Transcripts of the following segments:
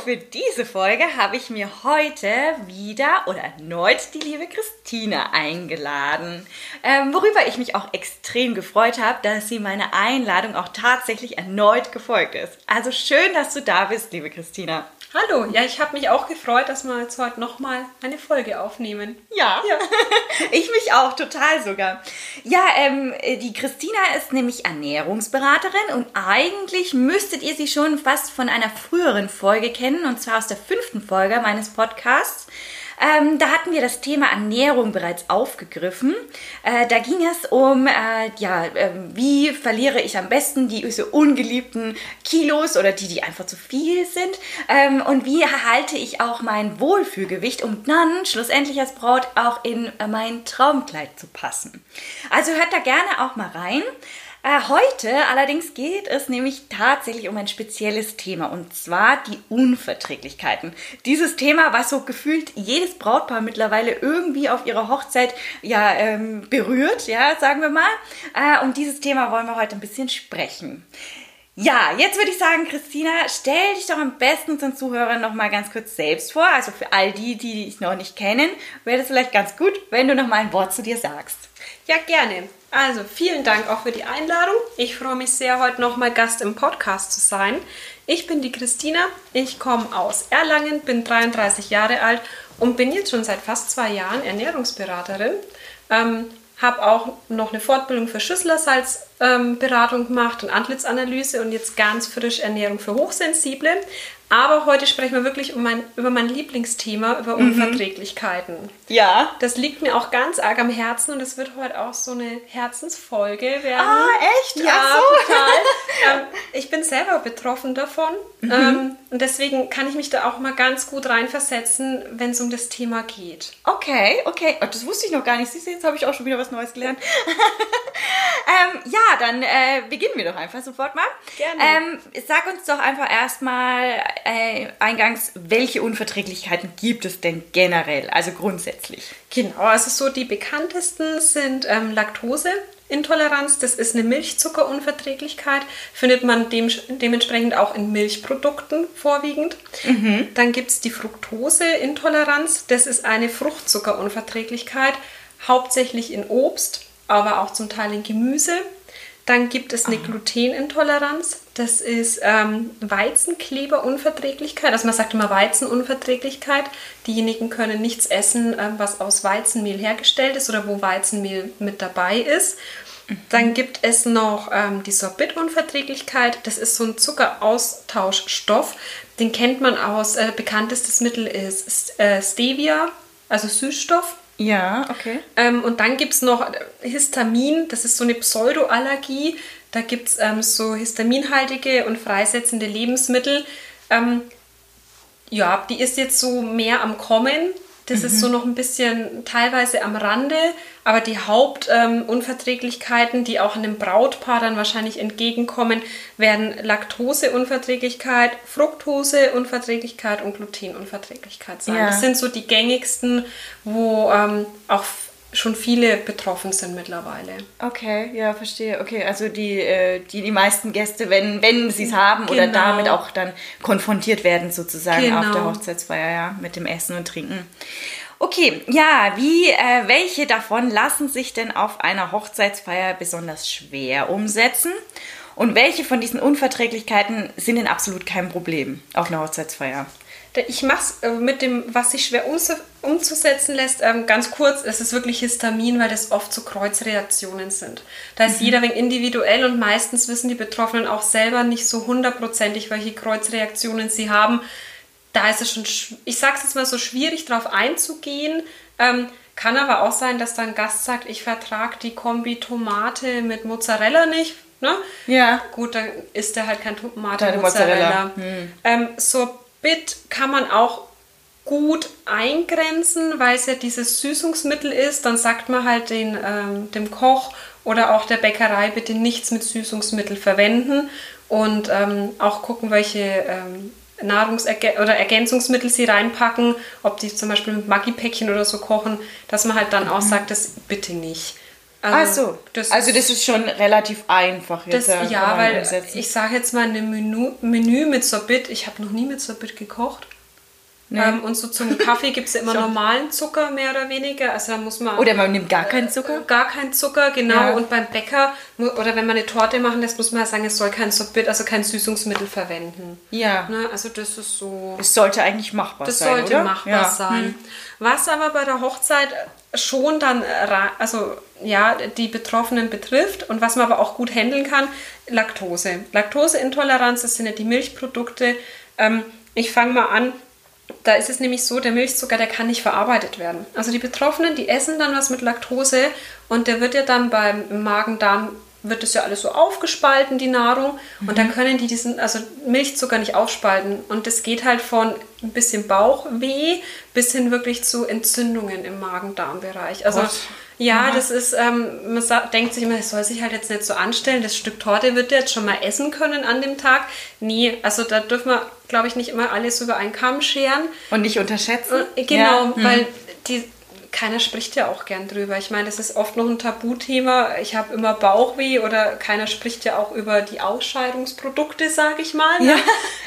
Für diese Folge habe ich mir heute wieder oder erneut die liebe Christina eingeladen, ähm, worüber ich mich auch extrem gefreut habe, dass sie meiner Einladung auch tatsächlich erneut gefolgt ist. Also schön, dass du da bist, liebe Christina. Hallo, ja, ich habe mich auch gefreut, dass wir jetzt heute nochmal eine Folge aufnehmen. Ja, ja. ich mich auch, total sogar. Ja, ähm, die Christina ist nämlich Ernährungsberaterin und eigentlich müsstet ihr sie schon fast von einer früheren Folge kennen, und zwar aus der fünften Folge meines Podcasts. Ähm, da hatten wir das Thema Ernährung bereits aufgegriffen. Äh, da ging es um, äh, ja, äh, wie verliere ich am besten die so ungeliebten Kilos oder die, die einfach zu viel sind. Ähm, und wie erhalte ich auch mein Wohlfühlgewicht, um dann schlussendlich als Braut auch in mein Traumkleid zu passen. Also hört da gerne auch mal rein. Äh, heute allerdings geht es nämlich tatsächlich um ein spezielles Thema und zwar die Unverträglichkeiten. Dieses Thema, was so gefühlt jedes Brautpaar mittlerweile irgendwie auf ihrer Hochzeit ja ähm, berührt, ja, sagen wir mal. Äh, um dieses Thema wollen wir heute ein bisschen sprechen. Ja, jetzt würde ich sagen, Christina, stell dich doch am besten unseren Zuhörern noch mal ganz kurz selbst vor. Also für all die, die dich noch nicht kennen, wäre es vielleicht ganz gut, wenn du noch mal ein Wort zu dir sagst. Ja, gerne. Also vielen Dank auch für die Einladung. Ich freue mich sehr, heute nochmal Gast im Podcast zu sein. Ich bin die Christina, ich komme aus Erlangen, bin 33 Jahre alt und bin jetzt schon seit fast zwei Jahren Ernährungsberaterin. Ähm, habe auch noch eine Fortbildung für Schüsslersalzberatung ähm, gemacht und Antlitzanalyse und jetzt ganz frisch Ernährung für Hochsensible. Aber heute sprechen wir wirklich um mein, über mein Lieblingsthema, über mhm. Unverträglichkeiten. Ja. Das liegt mir auch ganz arg am Herzen und es wird heute auch so eine Herzensfolge werden. Ah, echt? Ja, so. total. ähm, ich bin selber betroffen davon mhm. ähm, und deswegen kann ich mich da auch mal ganz gut reinversetzen, wenn es um das Thema geht. Okay, okay. Oh, das wusste ich noch gar nicht. Siehst du, jetzt habe ich auch schon wieder was Neues gelernt. ähm, ja, dann äh, beginnen wir doch einfach sofort mal. Gerne. Ähm, sag uns doch einfach erstmal äh, eingangs, welche Unverträglichkeiten gibt es denn generell, also grundsätzlich? Genau, also so die bekanntesten sind ähm, Laktoseintoleranz, das ist eine Milchzuckerunverträglichkeit, findet man dem, dementsprechend auch in Milchprodukten vorwiegend. Mhm. Dann gibt es die Fructoseintoleranz, das ist eine Fruchtzuckerunverträglichkeit, hauptsächlich in Obst, aber auch zum Teil in Gemüse. Dann gibt es eine ah. Glutenintoleranz. Das ist ähm, Weizenkleberunverträglichkeit. Also man sagt immer Weizenunverträglichkeit. Diejenigen können nichts essen, äh, was aus Weizenmehl hergestellt ist oder wo Weizenmehl mit dabei ist. Dann gibt es noch ähm, die Sorbitunverträglichkeit. Das ist so ein Zuckeraustauschstoff. Den kennt man aus, äh, bekanntestes Mittel ist äh, Stevia, also Süßstoff. Ja, okay. Ähm, und dann gibt es noch Histamin, das ist so eine Pseudoallergie. Da gibt es ähm, so histaminhaltige und freisetzende Lebensmittel. Ähm, ja, die ist jetzt so mehr am Kommen. Das mhm. ist so noch ein bisschen teilweise am Rande, aber die Hauptunverträglichkeiten, ähm, die auch einem Brautpaar dann wahrscheinlich entgegenkommen, werden Laktoseunverträglichkeit, Fructoseunverträglichkeit und Glutenunverträglichkeit sein. Ja. Das sind so die gängigsten, wo ähm, auch schon viele betroffen sind mittlerweile. Okay, ja, verstehe. Okay, also die, äh, die, die meisten Gäste, wenn, wenn sie es haben genau. oder damit auch dann konfrontiert werden sozusagen genau. auf der Hochzeitsfeier, ja, mit dem Essen und Trinken. Okay, ja, wie, äh, welche davon lassen sich denn auf einer Hochzeitsfeier besonders schwer umsetzen? Und welche von diesen Unverträglichkeiten sind denn absolut kein Problem auf einer Hochzeitsfeier? Ich mache es äh, mit dem, was sich schwer umzusetzen lässt, ähm, ganz kurz. Es ist wirklich Histamin, weil das oft so Kreuzreaktionen sind. Da ist mhm. jeder wegen individuell und meistens wissen die Betroffenen auch selber nicht so hundertprozentig, welche Kreuzreaktionen sie haben. Da ist es schon, ich sage es jetzt mal so, schwierig darauf einzugehen. Ähm, kann aber auch sein, dass dann Gast sagt, ich vertrage die Kombi Tomate mit Mozzarella nicht. Ne? Ja. Gut, dann ist der halt kein Tomate Mozzarella. Mozzarella. Hm. Ähm, so Bit kann man auch gut eingrenzen, weil es ja dieses Süßungsmittel ist. Dann sagt man halt den, ähm, dem Koch oder auch der Bäckerei bitte nichts mit Süßungsmittel verwenden und ähm, auch gucken, welche ähm, Nahrungsergänzungsmittel oder Ergänzungsmittel sie reinpacken, ob die zum Beispiel mit Maggi-Päckchen oder so kochen, dass man halt dann auch sagt, das bitte nicht. Ach so, das also das ist schon relativ einfach jetzt. Das, ja, weil umsetzen. ich sage jetzt mal, ein Menü, Menü mit Sorbit, ich habe noch nie mit Sorbit gekocht. Nee. Ähm, und so zum Kaffee gibt es ja immer normalen Zucker, mehr oder weniger. Also da muss man. Oder man nimmt gar keinen Zucker? Äh, gar keinen Zucker, genau. Ja. Und beim Bäcker, oder wenn man eine Torte machen lässt, muss man ja sagen, es soll kein Sorbit, also kein Süßungsmittel verwenden. Ja. Ne? Also das ist so. Es sollte eigentlich machbar das sein. Das sollte oder? machbar ja. sein. Hm. Was aber bei der Hochzeit schon dann, also ja, die Betroffenen betrifft und was man aber auch gut handeln kann, Laktose. Laktoseintoleranz, das sind ja die Milchprodukte. Ähm, ich fange mal an da ist es nämlich so, der Milchzucker, der kann nicht verarbeitet werden. Also die Betroffenen, die essen dann was mit Laktose und der wird ja dann beim Magen-Darm wird das ja alles so aufgespalten, die Nahrung. Und dann mhm. können die diesen, also Milchzucker nicht aufspalten. Und das geht halt von ein bisschen Bauchweh bis hin wirklich zu Entzündungen im Magen-Darm-Bereich. Also Gott. ja, mhm. das ist, ähm, man denkt sich immer, es soll sich halt jetzt nicht so anstellen. Das Stück Torte wird der jetzt schon mal essen können an dem Tag. Nee, also da dürfen wir, glaube ich, nicht immer alles über einen Kamm scheren. Und nicht unterschätzen. Und, genau, ja. mhm. weil die keiner spricht ja auch gern drüber. Ich meine, das ist oft noch ein Tabuthema. Ich habe immer Bauchweh oder keiner spricht ja auch über die Ausscheidungsprodukte, sage ich mal. Ne?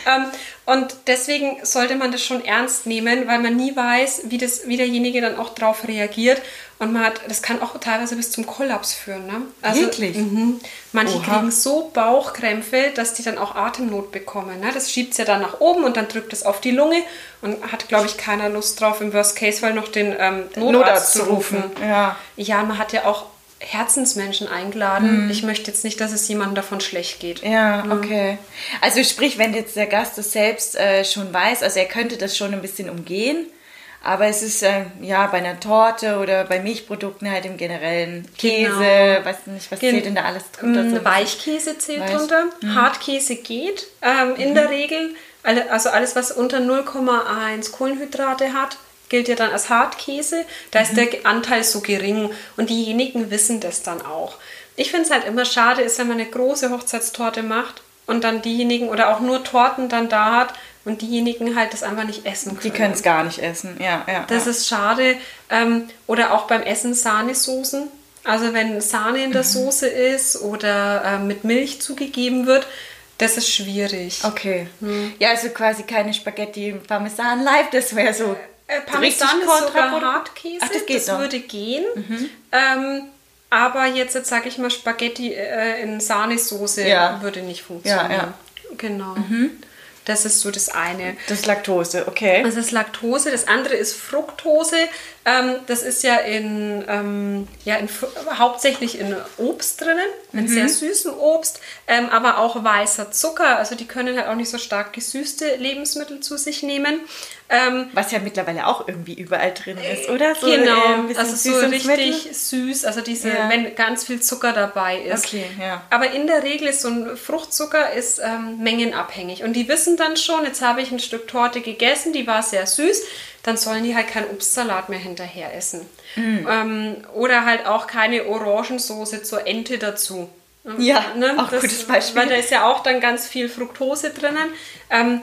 Ja. Ähm, und deswegen sollte man das schon ernst nehmen, weil man nie weiß, wie, das, wie derjenige dann auch darauf reagiert. Und man hat, das kann auch teilweise bis zum Kollaps führen. Ne? Also, Wirklich? Mh, manche Oha. kriegen so Bauchkrämpfe, dass die dann auch Atemnot bekommen. Ne? Das schiebt es ja dann nach oben und dann drückt es auf die Lunge und hat, glaube ich, keiner Lust drauf, im Worst Case, weil noch den ähm, Notarzt, Notarzt, zu rufen. Ja. ja, man hat ja auch Herzensmenschen eingeladen. Mhm. Ich möchte jetzt nicht, dass es jemandem davon schlecht geht. Ja, okay. Also sprich, wenn jetzt der Gast das selbst äh, schon weiß, also er könnte das schon ein bisschen umgehen, aber es ist äh, ja bei einer Torte oder bei Milchprodukten halt im generellen Käse, genau. weiß nicht, was Gen zählt denn da alles drunter? Mm, Weichkäse zählt Weich. drunter, mhm. Hartkäse geht ähm, in mhm. der Regel. Also alles, was unter 0,1 Kohlenhydrate hat, gilt ja dann als Hartkäse. Da mhm. ist der Anteil so gering und diejenigen wissen das dann auch. Ich finde es halt immer schade, ist, wenn man eine große Hochzeitstorte macht und dann diejenigen oder auch nur Torten dann da hat, und diejenigen halt das einfach nicht essen können. Die können es gar nicht essen, ja. ja das ja. ist schade. Ähm, oder auch beim Essen Sahnesoßen. Also wenn Sahne in der mhm. Soße ist oder äh, mit Milch zugegeben wird, das ist schwierig. Okay. Mhm. Ja, also quasi keine Spaghetti Parmesan live, das wäre so. Äh, Parmesan ist sogar Hartkäse, Ach, das, geht das würde gehen. Mhm. Ähm, aber jetzt, jetzt sage ich mal, Spaghetti äh, in Sahnesoße ja. würde nicht funktionieren. Ja, ja. Genau. Das ist so das eine. Das ist Laktose, okay. Das ist Laktose. Das andere ist Fructose. Ähm, das ist ja in, ähm, ja in, hauptsächlich in Obst drinnen, in mhm. sehr süßen Obst, ähm, aber auch weißer Zucker. Also die können halt auch nicht so stark gesüßte Lebensmittel zu sich nehmen. Ähm, Was ja mittlerweile auch irgendwie überall drin ist, oder? So, genau, äh, also so richtig süß, also diese, ja. wenn ganz viel Zucker dabei ist. Okay, ja. Aber in der Regel ist so ein Fruchtzucker ist ähm, mengenabhängig. Und die wissen dann schon, jetzt habe ich ein Stück Torte gegessen, die war sehr süß dann sollen die halt keinen Obstsalat mehr hinterher essen. Mm. Ähm, oder halt auch keine Orangensoße zur Ente dazu. Ja, ne? auch das, gutes Beispiel. Weil da ist ja auch dann ganz viel Fructose drinnen. Ähm,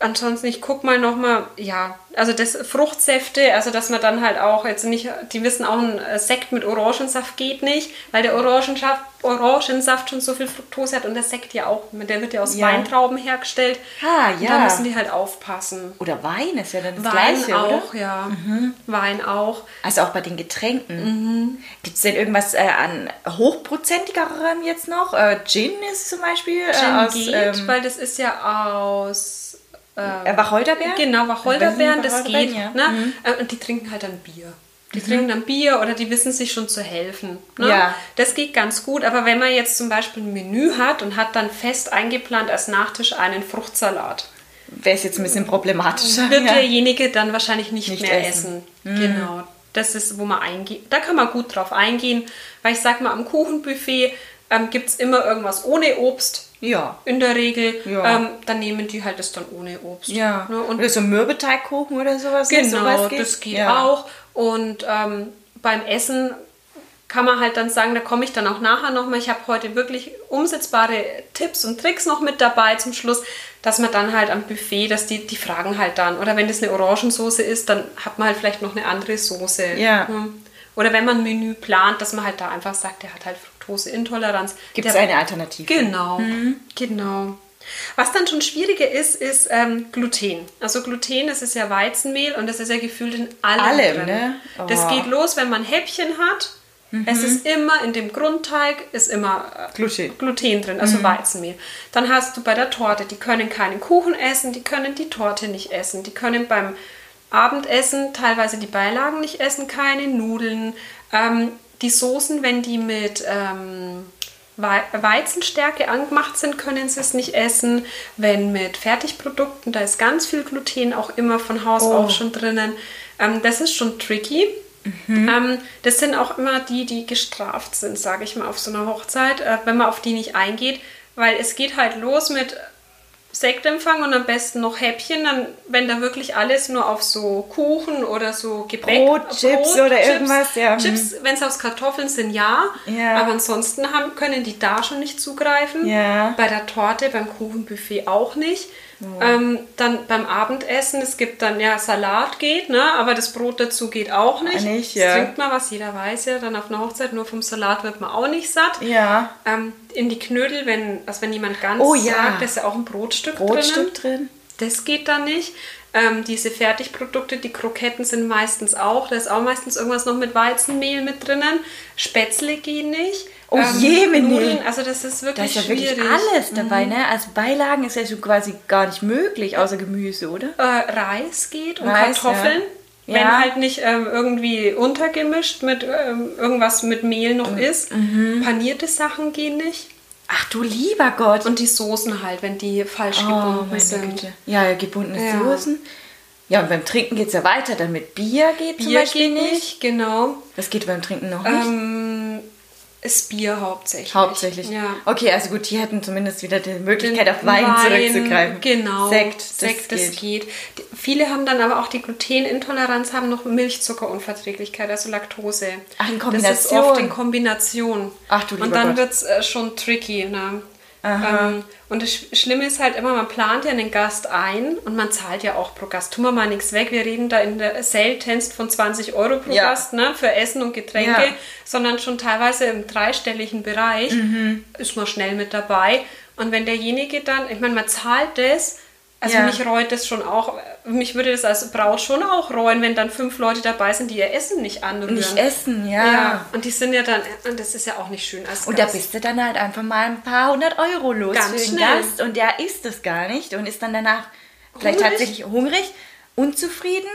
ansonsten, ich guck mal nochmal, ja, also das Fruchtsäfte, also dass man dann halt auch jetzt nicht, die wissen auch, ein Sekt mit Orangensaft geht nicht, weil der Orangensaft, Orangensaft schon so viel Fructose hat und der Sekt ja auch, der wird ja aus ja. Weintrauben hergestellt. Ah, ja. Da müssen die halt aufpassen. Oder Wein ist ja dann das Wein Gleiche, auch, oder? ja. Mhm. Wein auch. Also auch bei den Getränken. Mhm. Gibt es denn irgendwas äh, an hochprozentigerem jetzt noch? Äh, Gin ist zum Beispiel. Äh, Gin aus, geht, ähm, weil das ist ja aus äh, Wacholderbeeren? Genau, Wacholderbeeren, das geht. Ja. Ne? Mhm. Äh, und die trinken halt dann Bier. Die mhm. trinken dann Bier oder die wissen sich schon zu helfen. Ne? Ja. Das geht ganz gut, aber wenn man jetzt zum Beispiel ein Menü hat und hat dann fest eingeplant als Nachtisch einen Fruchtsalat, wäre es jetzt ein bisschen problematischer. Wird ja. derjenige dann wahrscheinlich nicht, nicht mehr essen. essen. Mhm. Genau. Das ist, wo man eingeht. Da kann man gut drauf eingehen, weil ich sag mal, am Kuchenbuffet ähm, gibt es immer irgendwas ohne Obst Ja. In der Regel. Ja. Ähm, dann nehmen die halt das dann ohne Obst. Ja. Ne? Und oder so Mürbeteigkuchen oder sowas. Genau, sowas das geht ja. auch. Und ähm, beim Essen kann man halt dann sagen, da komme ich dann auch nachher nochmal. Ich habe heute wirklich umsetzbare Tipps und Tricks noch mit dabei zum Schluss, dass man dann halt am Buffet, dass die, die fragen halt dann. Oder wenn das eine Orangensoße ist, dann hat man halt vielleicht noch eine andere Soße. Ja. Hm. Oder wenn man ein Menü plant, dass man halt da einfach sagt, der hat halt Fructoseintoleranz. Gibt es eine Alternative? Genau, Mhm. genau. Was dann schon schwieriger ist, ist ähm, Gluten. Also Gluten, das ist ja Weizenmehl und das ist ja gefühlt in allem, Allem, drin. ne? Das Oh. geht los, wenn man Häppchen hat. Es ist immer in dem Grundteig ist immer äh, Gluten. Gluten drin, also Weizenmehl. Dann hast du bei der Torte, die können keinen Kuchen essen, die können die Torte nicht essen, die können beim Abendessen teilweise die Beilagen nicht essen, keine Nudeln. Ähm, die Soßen, wenn die mit ähm, Wei- Weizenstärke angemacht sind, können sie es nicht essen. Wenn mit Fertigprodukten, da ist ganz viel Gluten auch immer von Haus Oh. aus schon drinnen. Ähm, das ist schon tricky. Ähm, das sind auch immer die, die gestraft sind, sage ich mal, auf so einer Hochzeit, äh, wenn man auf die nicht eingeht, weil es geht halt los mit Sektempfang und am besten noch Häppchen, dann, wenn da wirklich alles nur auf so Kuchen oder so Gebäck, Brot, Chips oder irgendwas, ja, mhm. Chips, wenn es aus Kartoffeln sind, ja. Ja. Aber ansonsten haben, können die da schon nicht zugreifen. Ja. Bei der Torte, beim Kuchenbuffet auch nicht. Ähm, dann beim Abendessen, es gibt dann, ja, Salat geht, ne? aber das Brot dazu geht auch nicht. Ah, nicht, das ja. trinkt man was, jeder weiß ja, dann auf einer Hochzeit, nur vom Salat wird man auch nicht satt. Ja. Ähm, in die Knödel, wenn, also wenn jemand ganz Oh, ja. sagt, da ist ja auch ein Brotstück, Brotstück drinnen. drin. Das geht dann nicht. Ähm, diese Fertigprodukte, die Kroketten sind meistens auch, da ist auch meistens irgendwas noch mit Weizenmehl mit drinnen. Spätzle gehen nicht. Oh je, Mini. Nudeln, also das ist Da wirklich ist ja wirklich schwierig. alles dabei, ne? Also Beilagen ist ja so quasi gar nicht möglich, außer Gemüse, oder? Äh, Reis geht und Reis, Kartoffeln. ja. Wenn Ja. halt nicht ähm, irgendwie untergemischt mit ähm, irgendwas mit Mehl noch Mhm. ist. Panierte Sachen gehen nicht. Ach du lieber Gott. Und die Soßen halt, wenn die falsch oh, gebunden meine sind. Güte. Ja, gebundene Ja. Soßen. Ja, und beim Trinken geht es ja weiter. Dann mit Bier geht zum Bier Beispiel geht nicht. nicht, genau. Was geht beim Trinken noch nicht? Ähm, ist Bier hauptsächlich. Hauptsächlich. Ja. Okay, also gut, die hätten zumindest wieder die Möglichkeit, auf Wein, zurückzugreifen. Genau. Sekt, das Sekt, das geht. geht. Die- Viele haben dann aber auch die Glutenintoleranz, haben noch Milchzuckerunverträglichkeit, also Laktose. Ach, in Das ist Kombination. oft in Kombination. Ach du Und lieber dann Gott. wird es äh, schon tricky. Ne? Ähm, und das Sch- Schlimme ist halt immer, man plant ja einen Gast ein und man zahlt ja auch pro Gast. Tun wir mal nichts weg. Wir reden da in der seltenst von 20 Euro pro Ja. Gast ne, für Essen und Getränke, Ja. sondern schon teilweise im dreistelligen Bereich Mhm. ist man schnell mit dabei. Und wenn derjenige dann, ich meine, man zahlt das, also Ja. mich reut das schon auch, mich würde das als Braut schon auch reuen, wenn dann fünf Leute dabei sind, die ihr Essen nicht anrühren. Nicht essen, ja. Ja, und die sind ja dann, und das ist ja auch nicht schön als Und da Gast. bist du dann halt einfach mal ein paar hundert Euro los Ganz für den schnell. Gast und der isst es gar nicht und ist dann danach vielleicht Hungrig? tatsächlich hungrig, unzufrieden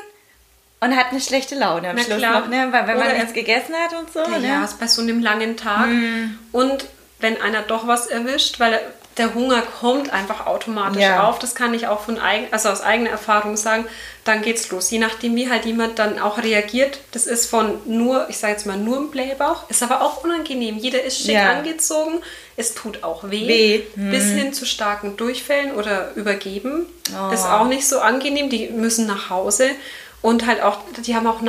und hat eine schlechte Laune am Na Schluss klar. noch, ne? Weil wenn man Oder- nichts gegessen hat und so, Ja, ne? ja, ist bei so einem langen Tag. Mhm. Und wenn einer doch was erwischt, weil der Hunger kommt einfach automatisch Ja. auf, das kann ich auch von eigen, also aus eigener Erfahrung sagen, dann geht's los. Je nachdem, wie halt jemand dann auch reagiert, das ist von nur, ich sage jetzt mal nur im Blähbauch, ist aber auch unangenehm. Jeder ist schick Ja. angezogen, es tut auch weh, Weh. Mhm. bis hin zu starken Durchfällen oder Übergeben. Oh. Ist auch nicht so angenehm, die müssen nach Hause. Und halt auch, die haben auch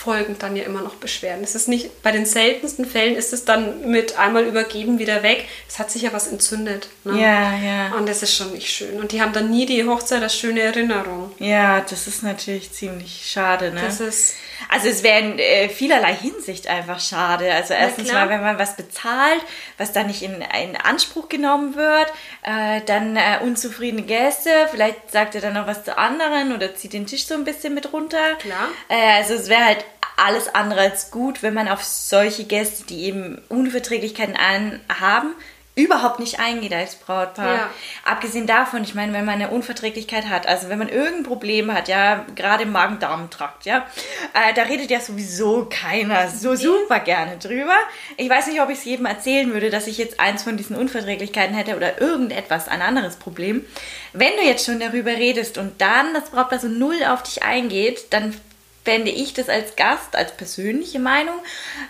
nachfolgend dann ja immer noch Beschwerden. Es ist nicht, bei den seltensten Fällen ist es dann mit einmal übergeben wieder weg. Es hat sich ja was entzündet. Ne? Ja, ja. Und das ist schon nicht schön. Und die haben dann nie die Hochzeit als schöne Erinnerung. Ja, das ist natürlich ziemlich schade, ne? Das ist, Also es wäre in äh, vielerlei Hinsicht einfach schade. Also erstens mal, wenn man was bezahlt, was dann nicht in, in Anspruch genommen wird, äh, dann äh, unzufriedene Gäste, vielleicht sagt er dann noch was zu anderen oder zieht den Tisch so ein bisschen mit runter. Klar. Äh, also es wäre halt alles andere als gut, wenn man auf solche Gäste, die eben Unverträglichkeiten an, haben, überhaupt nicht eingeht als Brautpaar. Ja. Abgesehen davon, ich meine, wenn man eine Unverträglichkeit hat, also wenn man irgendein Problem hat, ja, gerade im Magen-Darm-Trakt, ja, äh, da redet ja sowieso keiner so super gerne drüber. Ich weiß nicht, ob ich es jedem erzählen würde, dass ich jetzt eins von diesen Unverträglichkeiten hätte oder irgendetwas, ein anderes Problem. Wenn du jetzt schon darüber redest und dann das Brautpaar so null auf dich eingeht, dann fände ich das als Gast, als persönliche Meinung,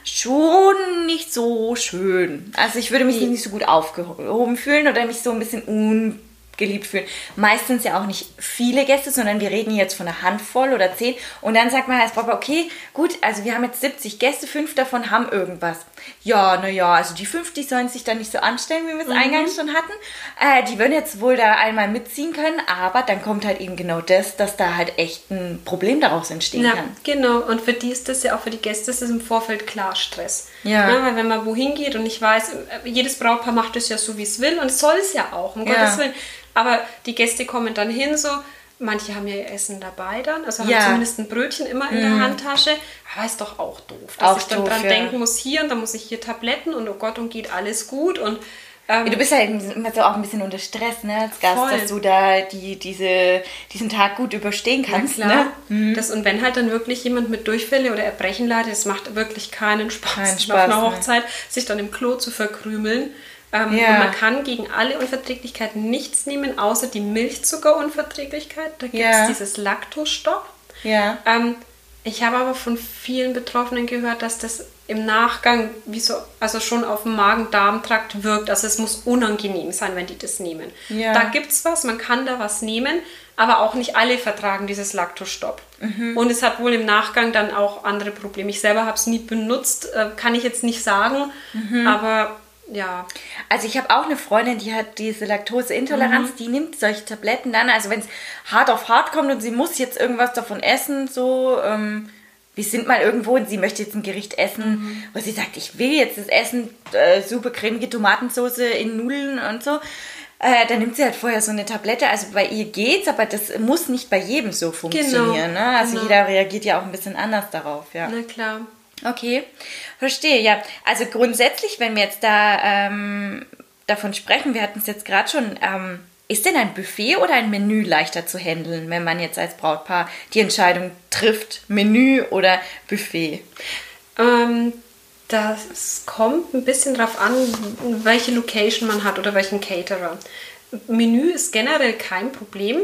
schon nicht so schön. Also ich würde mich nicht so gut aufgehoben fühlen oder mich so ein bisschen un geliebt fühlen. Meistens ja auch nicht viele Gäste, sondern wir reden jetzt von einer Handvoll oder zehn. Und dann sagt man als Papa, okay, gut, also wir haben jetzt 70 Gäste, fünf davon haben irgendwas. Ja, naja, also die fünf, die sollen sich dann nicht so anstellen, wie wir es mhm. eingangs schon hatten. Äh, die würden jetzt wohl da einmal mitziehen können, aber dann kommt halt eben genau das, dass da halt echt ein Problem daraus entstehen ja, kann. Genau, und für die ist das ja auch für die Gäste ist das im Vorfeld klar Stress. Ja. ja. Weil wenn man wohin geht und ich weiß, jedes Brautpaar macht es ja so, wie es will und soll es ja auch, um ja. Gottes Willen. Aber die Gäste kommen dann hin so, manche haben ja ihr Essen dabei dann, also haben zumindest ein Brötchen immer in mm. der mhm. Handtasche. Aber ist doch auch doof, dass auch ich dann doof, dran ja. denken muss, hier und dann muss ich hier Tabletten und oh Gott, und geht alles gut und ähm, du bist ja immer so auch ein bisschen unter Stress, ne, als Gast, voll. dass du da die, diese, diesen Tag gut überstehen kannst. Ja, klar. Ne? Mhm. Das, und wenn halt dann wirklich jemand mit Durchfälle oder Erbrechen leidet, es macht wirklich keinen Spaß, Kein Spaß auf einer Hochzeit, sich dann im Klo zu verkrümeln. Ähm, ja. man kann gegen alle Unverträglichkeiten nichts nehmen, außer die Milchzuckerunverträglichkeit. Da gibt es ja. dieses Laktostopp. Ja. Ähm, ich habe aber von vielen Betroffenen gehört, dass das im Nachgang wie so, also schon auf dem Magen-Darm-Trakt wirkt. Also es muss unangenehm sein, wenn die das nehmen. Ja. Da gibt es was, man kann da was nehmen, aber auch nicht alle vertragen dieses Laktostopp. Mhm. Und es hat wohl im Nachgang dann auch andere Probleme. Ich selber habe es nie benutzt, äh, kann ich jetzt nicht sagen, mhm. aber ja. Also ich habe auch eine Freundin, die hat diese Laktoseintoleranz, mhm. die nimmt solche Tabletten dann, also wenn es hart auf hart kommt und sie muss jetzt irgendwas davon essen, so, ähm, wir sind mal irgendwo und sie möchte jetzt ein Gericht essen, mhm. wo sie sagt, ich will jetzt das Essen, äh, super cremige Tomatensauce in Nudeln und so. Äh, dann nimmt sie halt vorher so eine Tablette. Also bei ihr geht's, aber das muss nicht bei jedem so funktionieren. Genau, ne? Also genau. jeder reagiert ja auch ein bisschen anders darauf. Ja. Na klar. Okay, verstehe, ja. Also grundsätzlich, wenn wir jetzt da ähm, davon sprechen, wir hatten es jetzt gerade schon, ähm, ist denn ein Buffet oder ein Menü leichter zu handeln, wenn man jetzt als Brautpaar die Entscheidung trifft, Menü oder Buffet? Ähm, das kommt ein bisschen darauf an, welche Location man hat oder welchen Caterer. Menü ist generell kein Problem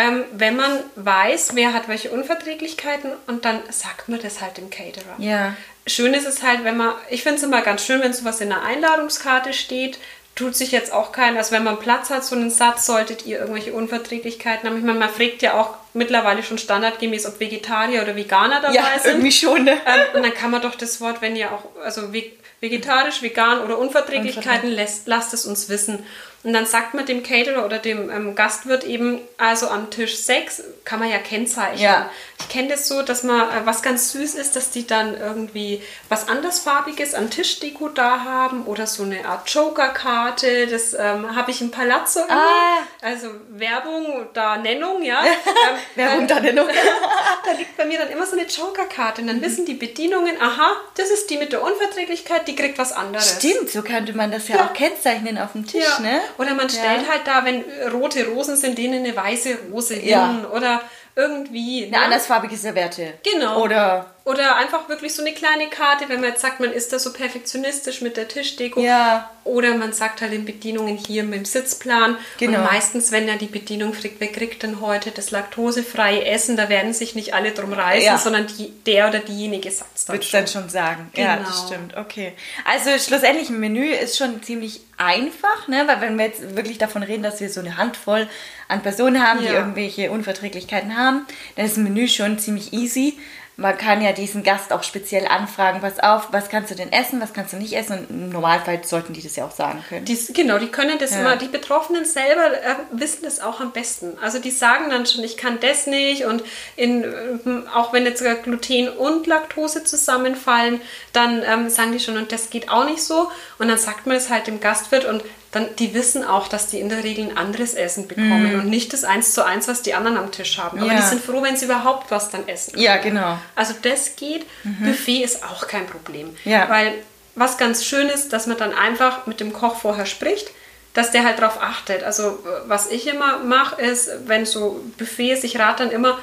ähm, wenn man weiß, wer hat welche Unverträglichkeiten und dann sagt man das halt dem Caterer. Ja. Schön ist es halt, wenn man, ich finde es immer ganz schön, wenn sowas in der Einladungskarte steht, tut sich jetzt auch kein, also wenn man Platz hat, so einen Satz, solltet ihr irgendwelche Unverträglichkeiten haben. Ich meine, man fragt ja auch mittlerweile schon standardgemäß, ob Vegetarier oder Veganer dabei ja, sind. irgendwie schon, ne? Ähm, und dann kann man doch das Wort, wenn ihr auch, also vegetarisch, vegan oder Unverträglichkeiten, lässt, lasst es uns wissen. Und dann sagt man dem Caterer oder dem ähm, Gastwirt eben, also am Tisch 6 kann man ja kennzeichnen. Ja. Ich kenne das so, dass man, äh, was ganz süß ist, dass die dann irgendwie was andersfarbiges an Tischdeko da haben oder so eine Art Joker-Karte. Das ähm, habe ich im Palazzo immer. Ah. Also Werbung, da Nennung, ja. ähm, Werbung, da Nennung. da liegt bei mir dann immer so eine Joker-Karte und dann mhm. wissen die Bedienungen, aha, das ist die mit der Unverträglichkeit, die kriegt was anderes. Stimmt, so könnte man das ja, ja. auch kennzeichnen auf dem Tisch, ja. ne? Oder man stellt ja. halt da, wenn rote Rosen sind, denen eine weiße Rose hin. Oder irgendwie. Eine ne? andersfarbige Serviette. Genau. Oder oder einfach wirklich so eine kleine Karte, wenn man jetzt sagt, man ist da so perfektionistisch mit der Tischdeko. Ja. Oder man sagt halt in Bedienungen hier mit dem Sitzplan. Genau. Und meistens, wenn ja die Bedienung fragt, wer kriegt denn heute das laktosefreie Essen, da werden sich nicht alle drum reißen, ja. sondern die, der oder diejenige sagt es dann Wird schon. dann schon sagen. Genau. Ja, das genau. stimmt. Okay. Also schlussendlich ein Menü ist schon ziemlich einfach, ne? weil wenn wir jetzt wirklich davon reden, dass wir so eine Handvoll an Personen haben, ja. die irgendwelche Unverträglichkeiten haben, dann ist ein Menü schon ziemlich easy man kann ja diesen Gast auch speziell anfragen, pass auf, was kannst du denn essen, was kannst du nicht essen und im Normalfall sollten die das ja auch sagen können. Die, genau, die können das ja. immer, die Betroffenen selber äh, wissen das auch am besten. Also die sagen dann schon, ich kann das nicht und in, äh, auch wenn jetzt sogar Gluten und Laktose zusammenfallen, dann ähm, sagen die schon, und das geht auch nicht so und dann sagt man es halt dem Gastwirt und dann die wissen auch, dass die in der Regel ein anderes Essen bekommen mm. und nicht das eins zu eins, was die anderen am Tisch haben. Aber ja. die sind froh, wenn sie überhaupt was dann essen. Können. Ja, genau. Also das geht. Mhm. Buffet ist auch kein Problem. Ja. Weil was ganz schön ist, dass man dann einfach mit dem Koch vorher spricht, dass der halt darauf achtet. Also was ich immer mache, ist, wenn so Buffet ich rate dann immer,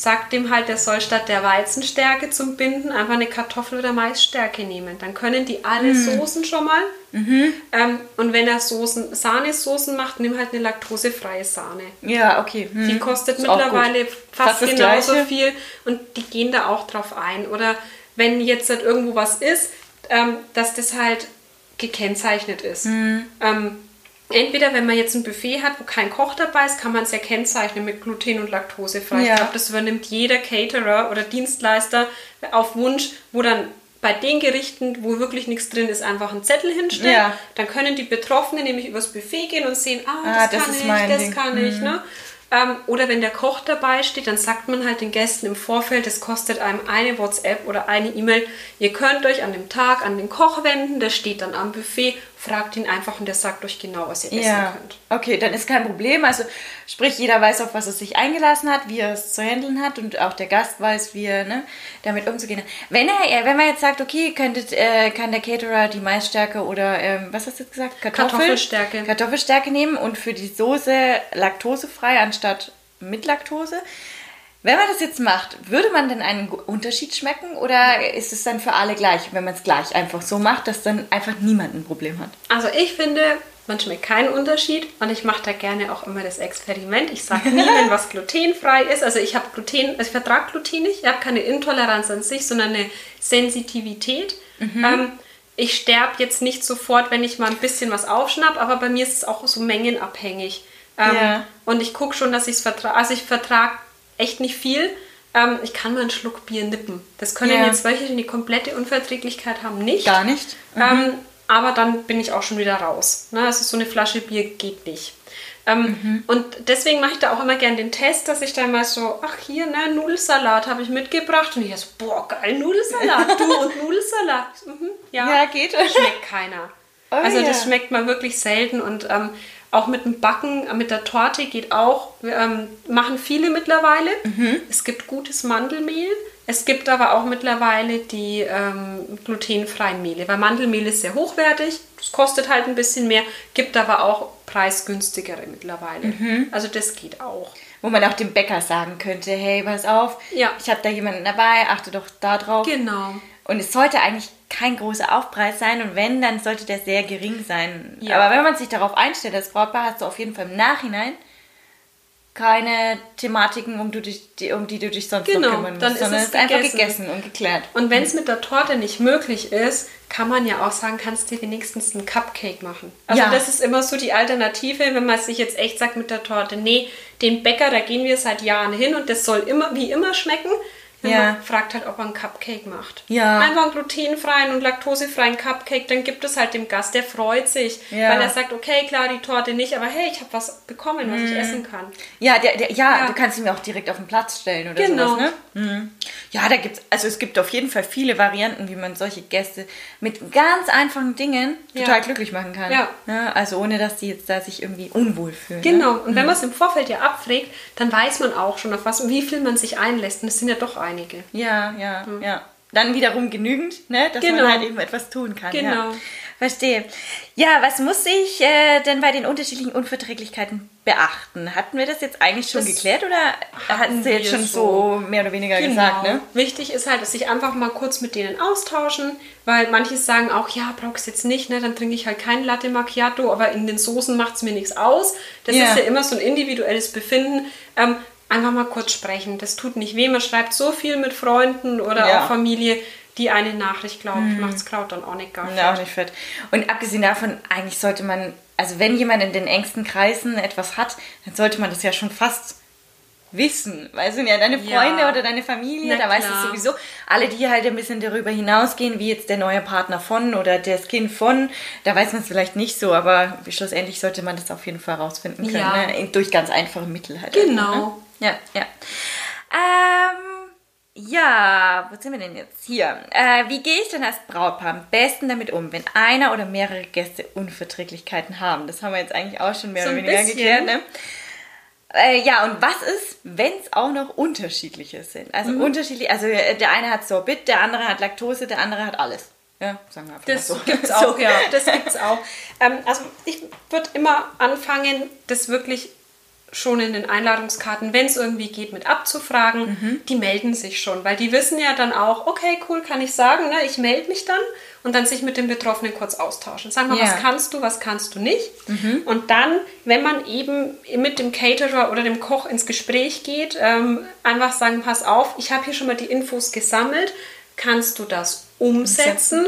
sagt dem halt, der soll statt der Weizenstärke zum Binden einfach eine Kartoffel- oder Maisstärke nehmen. Dann können die alle Mhm. Soßen schon mal. Ähm, und wenn er Soßen, Sahnesoßen macht, nimm halt eine laktosefreie Sahne. Ja, okay. Hm. Die kostet Ist mittlerweile fast, Fast genauso Gleiche. viel und die gehen da auch drauf ein. Oder wenn jetzt halt irgendwo was ist, ähm, dass das halt gekennzeichnet ist. Mhm. Ähm, entweder wenn man jetzt ein Buffet hat, wo kein Koch dabei ist, kann man es ja kennzeichnen mit Gluten- und Laktosefrei. Ja. Ich glaube, das übernimmt jeder Caterer oder Dienstleister auf Wunsch, wo dann bei den Gerichten, wo wirklich nichts drin ist, einfach einen Zettel hinstellen. Ja. Dann können die Betroffenen nämlich übers Buffet gehen und sehen, ah, Ah, das, das kann ich, das Ding. kann ich. Ne? Ähm, oder wenn der Koch dabei steht, dann sagt man halt den Gästen im Vorfeld, das kostet einem eine WhatsApp oder eine E-Mail. Ihr könnt euch an dem Tag an den Koch wenden, der steht dann am Buffet, fragt ihn einfach und der sagt euch genau, was ihr essen Ja, könnt. okay, dann ist kein Problem. Also sprich, jeder weiß, auf was er sich eingelassen hat, wie er es zu handeln hat und auch der Gast weiß, wie er ne, damit umzugehen hat. Wenn er, wenn man jetzt sagt, okay, könntet, äh, kann der Caterer die Maisstärke oder ähm, was hast du jetzt gesagt? Kartoffel, Kartoffelstärke. Kartoffelstärke nehmen und für die Soße laktosefrei anstatt mit Laktose. Wenn man das jetzt macht, würde man denn einen Unterschied schmecken oder ist es dann für alle gleich, wenn man es gleich einfach so macht, dass dann einfach niemand ein Problem hat? Also ich finde, man schmeckt keinen Unterschied und ich mache da gerne auch immer das Experiment. Ich sage nie, wenn was glutenfrei ist. Also ich habe Gluten, also ich vertrage Gluten nicht, ich habe keine Intoleranz an sich, sondern eine Sensitivität. Ähm, ich sterbe jetzt nicht sofort, wenn ich mal ein bisschen was aufschnapp, aber bei mir ist es auch so mengenabhängig. Ähm, Ja. Und ich gucke schon, dass ich es vertrage. Also ich vertrage echt nicht viel. Ähm, ich kann mal einen Schluck Bier nippen. Das können Ja. jetzt welche, die eine komplette Unverträglichkeit haben, nicht. Gar nicht? Ähm, aber dann bin ich auch schon wieder raus. Ne? Also so eine Flasche Bier geht nicht. Ähm, Mhm. Und deswegen mache ich da auch immer gerne den Test, dass ich dann mal so, ach hier, ne, Nudelsalat habe ich mitgebracht. Und ich so, boah, geil, Nudelsalat, du und Nudelsalat. Mhm, ja, Ja, geht. schmeckt keiner. Oh also ja. das schmeckt man wirklich selten und ähm, auch mit dem Backen, mit der Torte geht auch. Wir, ähm, machen viele mittlerweile. Mhm. Es gibt gutes Mandelmehl. Es gibt aber auch mittlerweile die ähm, glutenfreien Mehle, weil Mandelmehl ist sehr hochwertig. Das kostet halt ein bisschen mehr, gibt aber auch preisgünstigere mittlerweile. Mhm. Also das geht auch. Wo man auch dem Bäcker sagen könnte, hey, pass auf, Ja. ich habe da jemanden dabei, achte doch da drauf. Genau. Und es sollte eigentlich kein großer Aufpreis sein und wenn, dann sollte der sehr gering sein. Ja. Aber wenn man sich darauf einstellt, als Brautpaar hast du auf jeden Fall im Nachhinein keine Thematiken, um, du dich, die, um die du dich sonst Genau, noch kümmern musst, dann ist sondern es ist einfach gegessen. gegessen und geklärt. Und wenn es mit der Torte nicht möglich ist, kann man ja auch sagen, kannst du wenigstens einen Cupcake machen. Also Ja. das ist immer so die Alternative, wenn man sich jetzt echt sagt mit der Torte, nee, den Bäcker, da gehen wir seit Jahren hin und das soll immer wie immer schmecken. Wenn Ja. man fragt halt, ob er einen Cupcake macht. Ja. Einfach einen glutenfreien und laktosefreien Cupcake, dann gibt es halt dem Gast, der freut sich, Ja. weil er sagt, okay, klar, die Torte nicht, aber hey, ich habe was bekommen, was ich essen kann. Ja, der, der, ja, Ja. du kannst ihn auch direkt auf den Platz stellen oder Genau. sowas, ne? Mhm. Ja, da gibt's, also es gibt auf jeden Fall viele Varianten, wie man solche Gäste mit ganz einfachen Dingen total glücklich machen kann. Ja. also ohne, dass die jetzt da sich irgendwie unwohl fühlen. Ne? Genau, und wenn man es im Vorfeld ja abfragt, dann weiß man auch schon, auf was und wie viel man sich einlässt. Und es sind ja doch einige. Ja, ja, ja. Dann wiederum genügend, ne? dass Genau. man halt eben etwas tun kann. Genau. Ja. Verstehe. Ja, was muss ich äh, denn bei den unterschiedlichen Unverträglichkeiten beachten? Hatten wir das jetzt eigentlich schon Das geklärt oder hast du jetzt schon so mehr oder weniger gesagt? Ne? Genau. Wichtig ist halt, dass sich einfach mal kurz mit denen austauschen, weil manche sagen auch, ja, brauchst jetzt nicht, ne? dann trinke ich halt kein Latte Macchiato, aber in den Soßen macht es mir nichts aus. Das Ja. ist ja immer so ein individuelles Befinden. Ähm, einfach mal kurz sprechen, das tut nicht weh. Man schreibt so viel mit Freunden oder Ja. auch Familie. Die eine Nachricht, glaube ich, macht's Kraut dann auch nicht gar Ja, auch nicht fett. Und abgesehen davon, eigentlich sollte man, also wenn jemand in den engsten Kreisen etwas hat, dann sollte man das ja schon fast wissen. Weil sind ja deine Ja. Freunde oder deine Familie, Na da weißt du sowieso. Alle, die halt ein bisschen darüber hinausgehen, wie jetzt der neue Partner von oder das Kind von, da weiß man es vielleicht nicht so, aber schlussendlich sollte man das auf jeden Fall rausfinden können. Ja. Ne? Durch ganz einfache Mittel halt. Genau. einfach, Ne? Ja, ja. Ähm, ja, wo sind wir denn jetzt? Hier. Äh, wie gehe ich denn als Brautpaar am besten damit um, wenn einer oder mehrere Gäste Unverträglichkeiten haben? Das haben wir jetzt eigentlich auch schon mehr So oder weniger bisschen. geklärt, ne? Äh, ja, und was ist, wenn es auch noch unterschiedliche sind? Also Mhm. unterschiedlich, also äh, der eine hat Sorbit, der andere hat Laktose, der andere hat alles. Ja, sagen wir einfach Das mal so. gibt's auch, ja. Das gibt's auch. Ähm, also ich würde immer anfangen, das wirklich schon in den Einladungskarten, wenn es irgendwie geht, mit abzufragen. Mhm. Die melden sich schon, weil die wissen ja dann auch, okay, cool, kann ich sagen, ne, ich melde mich dann und dann sich mit dem Betroffenen kurz austauschen. Sag mal. Mhm. was kannst du, was kannst du nicht? Und dann, wenn man eben mit dem Caterer oder dem Koch ins Gespräch geht, ähm, einfach sagen, pass auf, ich habe hier schon mal die Infos gesammelt, kannst du das umsetzen?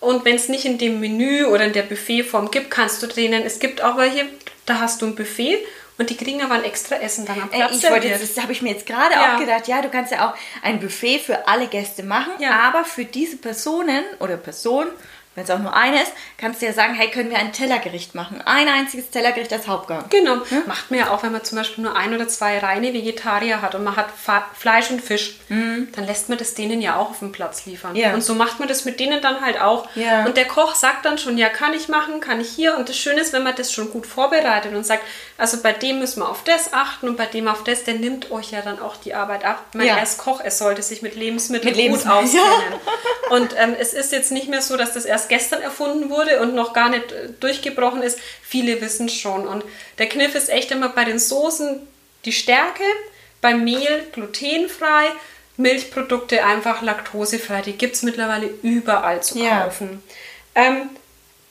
Und wenn es nicht in dem Menü oder in der Buffetform gibt, kannst du denen, es gibt auch welche, da hast du ein Buffet und die kriegen aber ein extra Essen dann am Platz ich wollte das habe ich mir jetzt gerade Ja. auch gedacht, ja, du kannst ja auch ein Buffet für alle Gäste machen, Ja. aber für diese Personen oder Person, wenn es auch nur eine ist, kannst du ja sagen, hey, können wir ein Tellergericht machen? Ein einziges Tellergericht als Hauptgang. Genau. Macht man ja auch, wenn man zum Beispiel nur ein oder zwei reine Vegetarier hat und man hat Fa Fleisch und Fisch, dann lässt man das denen ja auch auf den Platz liefern. Mhm. Ja. Und so macht man das mit denen dann halt auch. Ja. Und der Koch sagt dann schon, ja, kann ich machen, kann ich hier. Und das Schöne ist, wenn man das schon gut vorbereitet und sagt, also bei dem müssen wir auf das achten und bei dem auf das, der nimmt euch ja dann auch die Arbeit ab. Ich meine, Ja. er ist Koch, er sollte sich mit Lebensmitteln Mit gut Lebensmitteln, auskennen. Und ähm, es ist jetzt nicht mehr so, dass das erst gestern erfunden wurde und noch gar nicht äh, durchgebrochen ist. Viele wissen schon. Und der Kniff ist echt immer bei den Soßen die Stärke, beim Mehl glutenfrei, Milchprodukte einfach laktosefrei. Die gibt es mittlerweile überall zu Ja. kaufen. Ähm,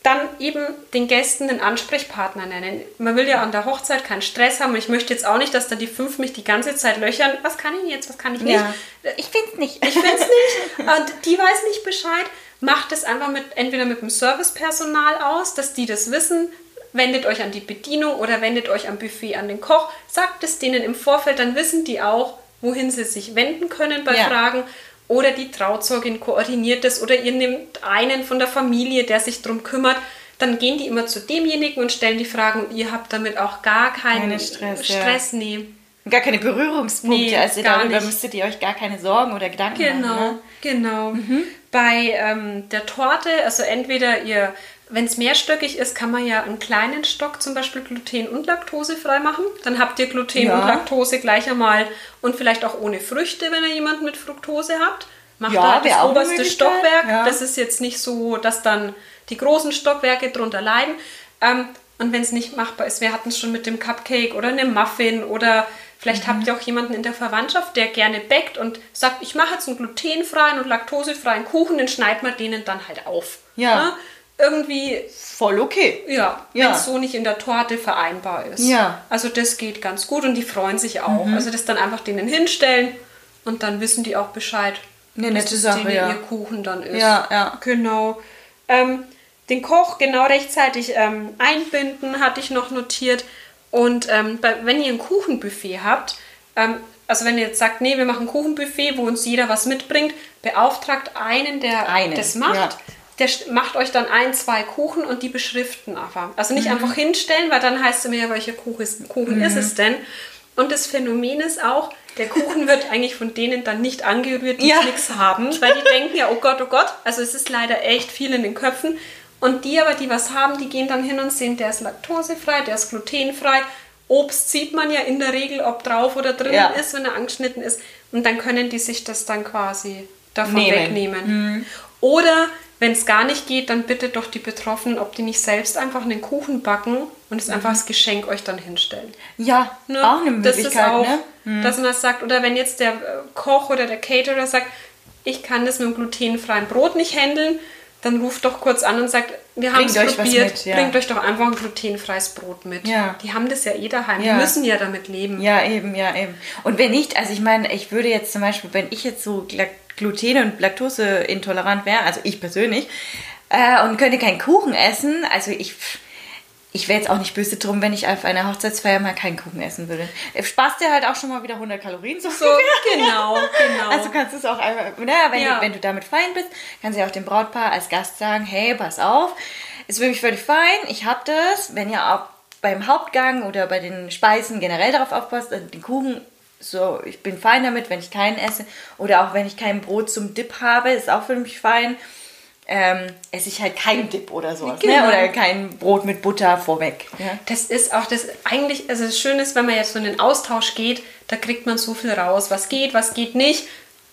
dann eben den Gästen einen Ansprechpartner nennen. Man will ja an der Hochzeit keinen Stress haben und ich möchte jetzt auch nicht, dass da die fünf mich die ganze Zeit löchern. Was kann ich jetzt, was kann ich nicht? Ja. Ich finde es nicht. Ich finde es nicht. Und die weiß nicht Bescheid. Macht es einfach mit, entweder mit dem Servicepersonal aus, dass die das wissen. Wendet euch an die Bedienung oder wendet euch am Buffet an den Koch. Sagt es denen im Vorfeld, dann wissen die auch, wohin sie sich wenden können bei Ja. Fragen. Oder die Trauzeugin koordiniert es oder ihr nehmt einen von der Familie, der sich darum kümmert. Dann gehen die immer zu demjenigen und stellen die Fragen und ihr habt damit auch gar keinen Keine Stress, ja. Stress nee. Gar keine Berührungspunkte, Nee, also darüber nicht. müsstet ihr euch gar keine Sorgen oder Gedanken Genau, machen. Ne? genau. Bei ähm, der Torte, also entweder ihr, wenn es mehrstöckig ist, kann man ja einen kleinen Stock zum Beispiel gluten- und laktosefrei machen. Dann habt ihr Gluten Ja. und Laktose gleich einmal und vielleicht auch ohne Früchte, wenn ihr jemanden mit Fructose habt. Macht Ja, da das oberste Stockwerk. ja. Das ist jetzt nicht so, dass dann die großen Stockwerke drunter leiden. Ähm, und wenn es nicht machbar ist, wir hatten es schon mit dem Cupcake oder einem Muffin oder vielleicht Mhm. habt ihr auch jemanden in der Verwandtschaft, der gerne backt und sagt, ich mache jetzt einen glutenfreien und laktosefreien Kuchen, den schneidet man denen dann halt auf. Ja. Ne? Irgendwie, Voll okay. ja, Ja. wenn es so nicht in der Torte vereinbar ist. Ja. Mhm. Also das geht ganz gut und die freuen sich auch. Also das dann einfach denen hinstellen und dann wissen die auch Bescheid. Eine nette Sache, ja. ihr Kuchen dann ist. Ja, ja. Genau. Ähm, den Koch genau rechtzeitig ähm, einbinden, hatte ich noch notiert. Und ähm, bei, wenn ihr ein Kuchenbuffet habt, ähm, also wenn ihr jetzt sagt, nee, wir machen ein Kuchenbuffet, wo uns jeder was mitbringt, beauftragt einen, der Einen, das macht. ja. Der macht euch dann ein, zwei Kuchen und die beschriften aber. Also Mhm. nicht einfach hinstellen, weil dann heißt es immer ja, welcher Kuchen, ist, Kuchen ist es denn? Und das Phänomen ist auch, der Kuchen wird eigentlich von denen dann nicht angerührt, die Ja. nichts haben, weil die denken ja, oh Gott, oh Gott. Also es ist leider echt viel in den Köpfen. Und die aber, die was haben, die gehen dann hin und sehen, der ist laktosefrei, der ist glutenfrei. Obst sieht man ja in der Regel, ob drauf oder drin Ja. ist, wenn er angeschnitten ist. Und dann können die sich das dann quasi davon Nehmen. wegnehmen. Oder wenn es gar nicht geht, dann bittet doch die Betroffenen, ob die nicht selbst einfach einen Kuchen backen und es einfach als Geschenk euch dann hinstellen. Ja, Ne? auch eine Das Möglichkeit, ist auch, ne? dass man sagt, oder wenn jetzt der äh, Koch oder der Caterer sagt, ich kann das mit dem glutenfreien Brot nicht handeln, dann ruft doch kurz an und sagt, wir haben es probiert, mit, ja. bringt euch doch einfach ein glutenfreies Brot mit. Ja. Die haben das ja eh daheim, Ja. die müssen ja damit leben. Ja, eben, ja, eben. Und wenn nicht, also ich meine, ich würde jetzt zum Beispiel, wenn ich jetzt so gluten- und laktoseintolerant wäre, also ich persönlich, äh, und könnte keinen Kuchen essen, also ich, ich wäre jetzt auch nicht böse drum, wenn ich auf einer Hochzeitsfeier mal keinen Kuchen essen würde. Sparst dir halt auch schon mal wieder 100 Kalorien, so, So, genau, genau. Also kannst du es auch einfach, ne, wenn, Ja. du, wenn du damit fein bist, kannst du ja auch dem Brautpaar als Gast sagen, hey, pass auf, ist für mich völlig fein, ich hab das, wenn ihr auch beim Hauptgang oder bei den Speisen generell darauf aufpasst, also den Kuchen, so, ich bin fein damit, wenn ich keinen esse oder auch wenn ich kein Brot zum Dip habe, ist auch für mich fein. Ähm, esse ich halt keinen Dip oder sowas, Genau. ne? oder kein Brot mit Butter vorweg. Ja? Das ist auch das eigentlich, also das Schöne ist, wenn man jetzt so in den Austausch geht, da kriegt man so viel raus, was geht, was geht nicht.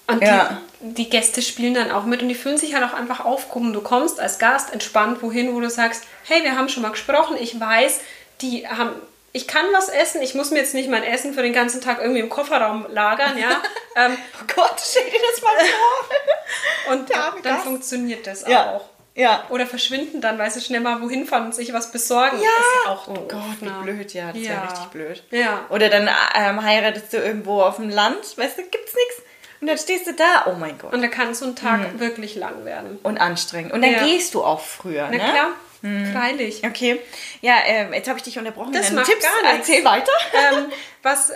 Und Ja. die, die Gäste spielen dann auch mit und die fühlen sich halt auch einfach aufgehoben. Du kommst als Gast entspannt wohin, wo du sagst, hey, wir haben schon mal gesprochen, ich weiß, die haben ich kann was essen, ich muss mir jetzt nicht mein Essen für den ganzen Tag irgendwie im Kofferraum lagern, ja. ähm, Oh Gott, stell dir das mal vor. und dann Gast. funktioniert das Ja. auch. Ja. Oder verschwinden dann, weil sie schnell mal wohin fahren und sich was besorgen. Ja. Ist auch oh Gott, wie blöd, ja. Das wäre richtig blöd. Ja. Oder dann ähm, heiratest du irgendwo auf dem Land, weißt du, gibt's nichts. Und dann stehst du da, oh mein Gott. Und da kann so ein Tag wirklich lang werden. Und anstrengend. Und dann Ja. gehst du auch früher, Na ne? klar, freilich. Okay. Ja, ähm, jetzt habe ich dich unterbrochen. Das macht Tipps, gar nichts. erzähl weiter. ähm, was äh,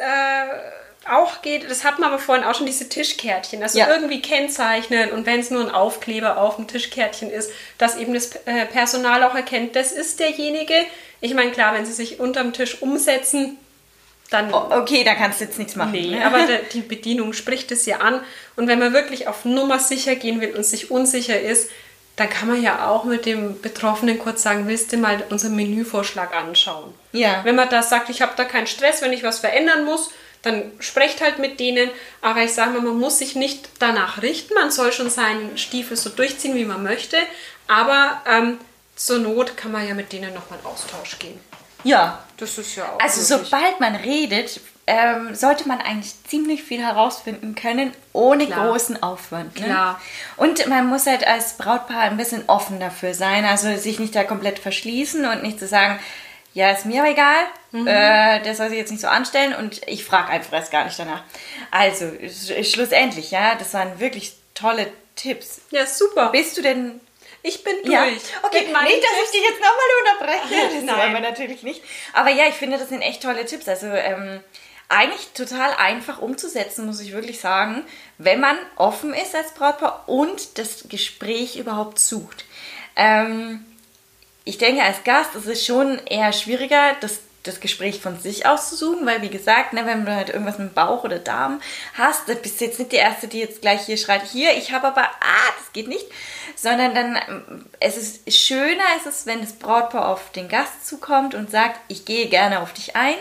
auch geht, das hatten wir aber vorhin auch schon, diese Tischkärtchen. Also Ja. irgendwie kennzeichnen und wenn es nur ein Aufkleber auf dem Tischkärtchen ist, dass eben das äh, Personal auch erkennt, das ist derjenige. Ich meine, klar, wenn sie sich unterm Tisch umsetzen, dann Oh, okay, da kannst du jetzt nichts machen. Nee, ne? aber der, die Bedienung spricht es ja an. Und wenn man wirklich auf Nummer sicher gehen will und sich unsicher ist, dann kann man ja auch mit dem Betroffenen kurz sagen, willst du mal unseren Menüvorschlag anschauen? Ja. Wenn man da sagt, ich habe da keinen Stress, wenn ich was verändern muss, dann sprecht halt mit denen. Aber ich sage mal, man muss sich nicht danach richten. Man soll schon seinen Stiefel so durchziehen, wie man möchte. Aber ähm, zur Not kann man ja mit denen nochmal in Austausch gehen. ja. Das ist ja auch Also möglich. sobald man redet, ähm, sollte man eigentlich ziemlich viel herausfinden können, ohne Klar. großen Aufwand. Ne? Klar. Und man muss halt als Brautpaar ein bisschen offen dafür sein, also sich nicht da komplett verschließen und nicht zu sagen, ja, ist mir aber egal, Mhm. äh, der soll sich jetzt nicht so anstellen und ich frage einfach erst gar nicht danach. Also, sch schlussendlich, ja, das waren wirklich tolle Tipps. Ja, super. Bist du denn Ich bin durch. Ja, okay, nicht, dass ich dich jetzt nochmal unterbreche. Das Nein. wollen wir natürlich nicht. Aber ja, ich finde, das sind echt tolle Tipps. Also ähm, eigentlich total einfach umzusetzen, muss ich wirklich sagen, wenn man offen ist als Brautpaar und das Gespräch überhaupt sucht. Ähm, ich denke, als Gast ist es schon eher schwieriger, das, das Gespräch von sich auszusuchen, weil, wie gesagt, ne, wenn du halt irgendwas mit Bauch oder Darm hast, dann bist du jetzt nicht die Erste, die jetzt gleich hier schreit, hier, ich habe aber, ah, das geht nicht, sondern dann, es ist schöner, ist wenn das Brautpaar auf den Gast zukommt und sagt, ich gehe gerne auf dich ein.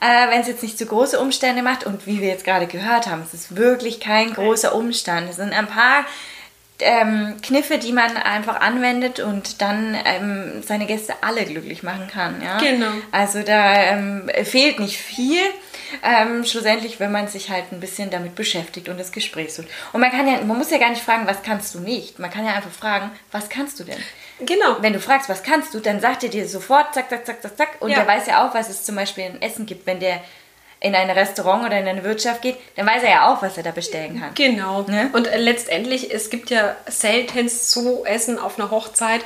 Äh, wenn es jetzt nicht zu große Umstände macht und wie wir jetzt gerade gehört haben, es ist wirklich kein großer Umstand. Es sind ein paar ähm, Kniffe, die man einfach anwendet und dann ähm, seine Gäste alle glücklich machen kann. Ja? Genau. Also da ähm, fehlt nicht viel. Ähm, schlussendlich, wenn man sich halt ein bisschen damit beschäftigt und das Gespräch sucht. Und man kann ja, man muss ja gar nicht fragen, was kannst du nicht. Man kann ja einfach fragen, was kannst du denn? Genau. Wenn du fragst, was kannst du, dann sagt er dir sofort, zack, zack, zack, zack, zack. Und Ja. der weiß ja auch, was es zum Beispiel in Essen gibt. Wenn der in ein Restaurant oder in eine Wirtschaft geht, dann weiß er ja auch, was er da bestellen kann. Genau. Ne? Und letztendlich, es gibt ja selten so Essen auf einer Hochzeit,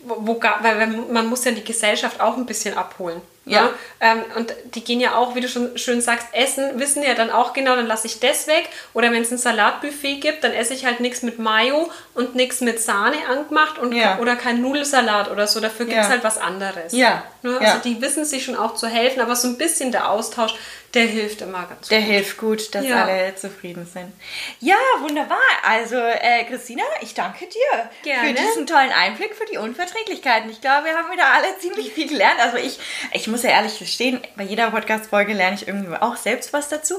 wo, wo weil man muss ja die Gesellschaft auch ein bisschen abholen. Ja. ne? Ähm, und die gehen ja auch, wie du schon schön sagst, essen, wissen ja dann auch genau, dann lasse ich das weg. Oder wenn es ein Salatbuffet gibt, dann esse ich halt nichts mit Mayo und nichts mit Sahne angemacht und Ja. oder kein Nudelsalat oder so. Dafür gibt es Ja. halt was anderes. Ja. Ne? Also Ja. die wissen sich schon auch zu helfen, aber so ein bisschen der Austausch, der hilft immer ganz Der hilft gut, dass Ja. alle zufrieden sind. Ja, wunderbar. Also, äh, Christina, ich danke dir Gerne. für diesen tollen Einblick für die Unverträglichkeiten. Ich glaube, wir haben wieder alle ziemlich viel gelernt. Also ich, ich muss ja ehrlich gestehen, bei jeder Podcast-Folge lerne ich irgendwie auch selbst was dazu.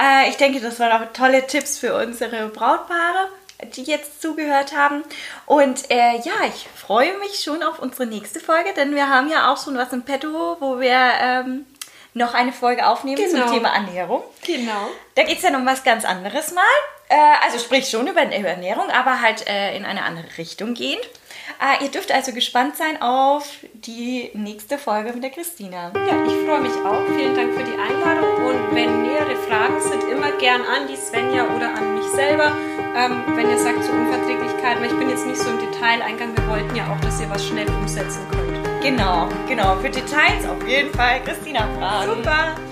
Äh, ich denke, das waren auch tolle Tipps für unsere Brautpaare die jetzt zugehört haben. Und äh, ja, ich freue mich schon auf unsere nächste Folge, denn wir haben ja auch schon was im Petto, wo wir ähm, noch eine Folge aufnehmen Genau. zum Thema Ernährung. Genau. Da geht es dann um was ganz anderes mal. Äh, also sprich schon über, über Ernährung, aber halt äh, in eine andere Richtung gehend. Äh, ihr dürft also gespannt sein auf die nächste Folge mit der Christina. Ja, ich freue mich auch. Vielen Dank für die Einladung. Und wenn nähere Fragen sind, immer gern an die Svenja oder an mich selber. Ähm, wenn ihr sagt zu Unverträglichkeiten, weil ich bin jetzt nicht so im Detail eingegangen. Wir wollten ja auch, dass ihr was schnell umsetzen könnt. Genau, genau. Für Details auf jeden Fall Christina fragen. Super.